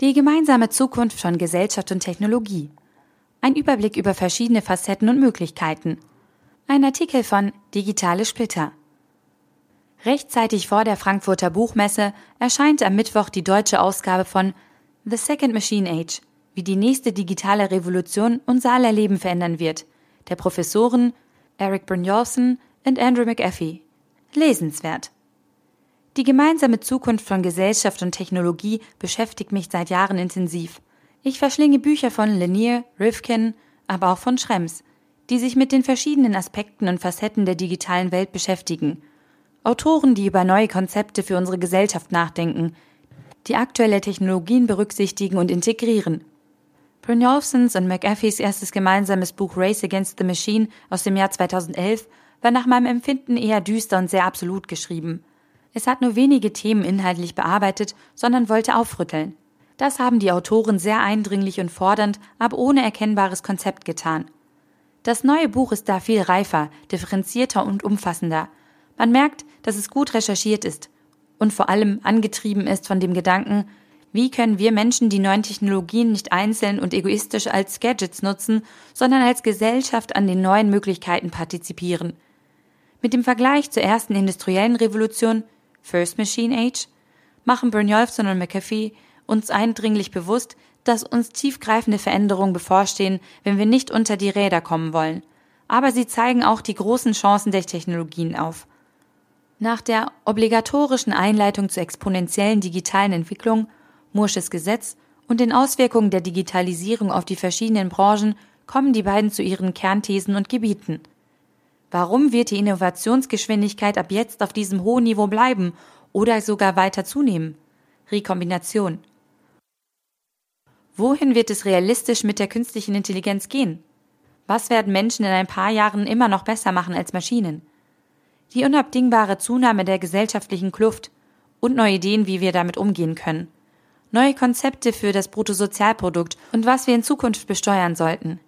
Die gemeinsame Zukunft von Gesellschaft und Technologie. Ein Überblick über verschiedene Facetten und Möglichkeiten. Ein Artikel von Digitale Splitter. Rechtzeitig vor der Frankfurter Buchmesse erscheint am Mittwoch die deutsche Ausgabe von The Second Machine Age, wie die nächste digitale Revolution unser aller Leben verändern wird, der Professoren Eric Brynjolfsson und Andrew McAfee. Lesenswert. Die gemeinsame Zukunft von Gesellschaft und Technologie beschäftigt mich seit Jahren intensiv. Ich verschlinge Bücher von Lanier, Rifkin, aber auch von Schrems, die sich mit den verschiedenen Aspekten und Facetten der digitalen Welt beschäftigen. Autoren, die über neue Konzepte für unsere Gesellschaft nachdenken, die aktuelle Technologien berücksichtigen und integrieren. Brynjolfsons und McAfees erstes gemeinsames Buch Race Against the Machine aus dem Jahr 2011 war nach meinem Empfinden eher düster und sehr absolut geschrieben. Es hat nur wenige Themen inhaltlich bearbeitet, sondern wollte aufrütteln. Das haben die Autoren sehr eindringlich und fordernd, aber ohne erkennbares Konzept getan. Das neue Buch ist da viel reifer, differenzierter und umfassender. Man merkt, dass es gut recherchiert ist und vor allem angetrieben ist von dem Gedanken, wie können wir Menschen die neuen Technologien nicht einzeln und egoistisch als Gadgets nutzen, sondern als Gesellschaft an den neuen Möglichkeiten partizipieren. Mit dem Vergleich zur ersten industriellen Revolution First Machine Age, machen Brynjolfsson und McAfee uns eindringlich bewusst, dass uns tiefgreifende Veränderungen bevorstehen, wenn wir nicht unter die Räder kommen wollen. Aber sie zeigen auch die großen Chancen der Technologien auf. Nach der obligatorischen Einleitung zur exponentiellen digitalen Entwicklung, Mursches Gesetz und den Auswirkungen der Digitalisierung auf die verschiedenen Branchen kommen die beiden zu ihren Kernthesen und Gebieten. Warum wird die Innovationsgeschwindigkeit ab jetzt auf diesem hohen Niveau bleiben oder sogar weiter zunehmen? Rekombination. Wohin wird es realistisch mit der künstlichen Intelligenz gehen? Was werden Menschen in ein paar Jahren immer noch besser machen als Maschinen? Die unabdingbare Zunahme der gesellschaftlichen Kluft und neue Ideen, wie wir damit umgehen können. Neue Konzepte für das Bruttosozialprodukt und was wir in Zukunft besteuern sollten.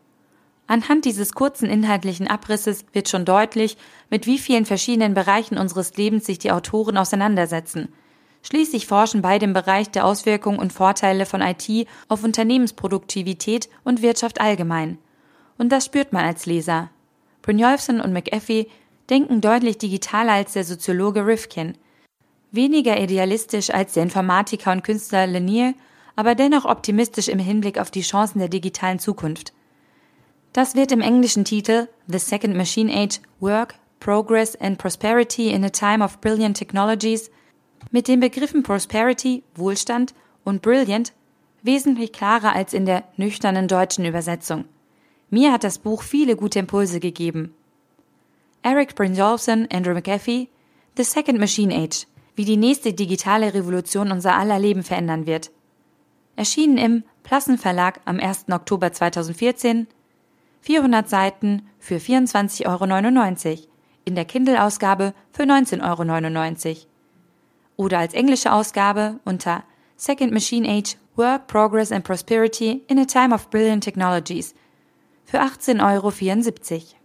Anhand dieses kurzen inhaltlichen Abrisses wird schon deutlich, mit wie vielen verschiedenen Bereichen unseres Lebens sich die Autoren auseinandersetzen. Schließlich forschen beide im Bereich der Auswirkungen und Vorteile von IT auf Unternehmensproduktivität und Wirtschaft allgemein. Und das spürt man als Leser. Brynjolfsson und McAfee denken deutlich digitaler als der Soziologe Rifkin. Weniger idealistisch als der Informatiker und Künstler Lanier, aber dennoch optimistisch im Hinblick auf die Chancen der digitalen Zukunft. Das wird im englischen Titel The Second Machine Age Work, Progress and Prosperity in a Time of Brilliant Technologies mit den Begriffen Prosperity, Wohlstand und Brilliant wesentlich klarer als in der nüchternen deutschen Übersetzung. Mir hat das Buch viele gute Impulse gegeben. Eric Brynjolfsson, Andrew McAfee, The Second Machine Age, wie die nächste digitale Revolution unser aller Leben verändern wird. Erschienen im Plassen Verlag am 1. Oktober 2014 400 Seiten für 24,99 Euro, in der Kindle-Ausgabe für 19,99 Euro. Oder als englische Ausgabe unter Second Machine Age Work, Progress and Prosperity in a Time of Brilliant Technologies für 18,74 Euro.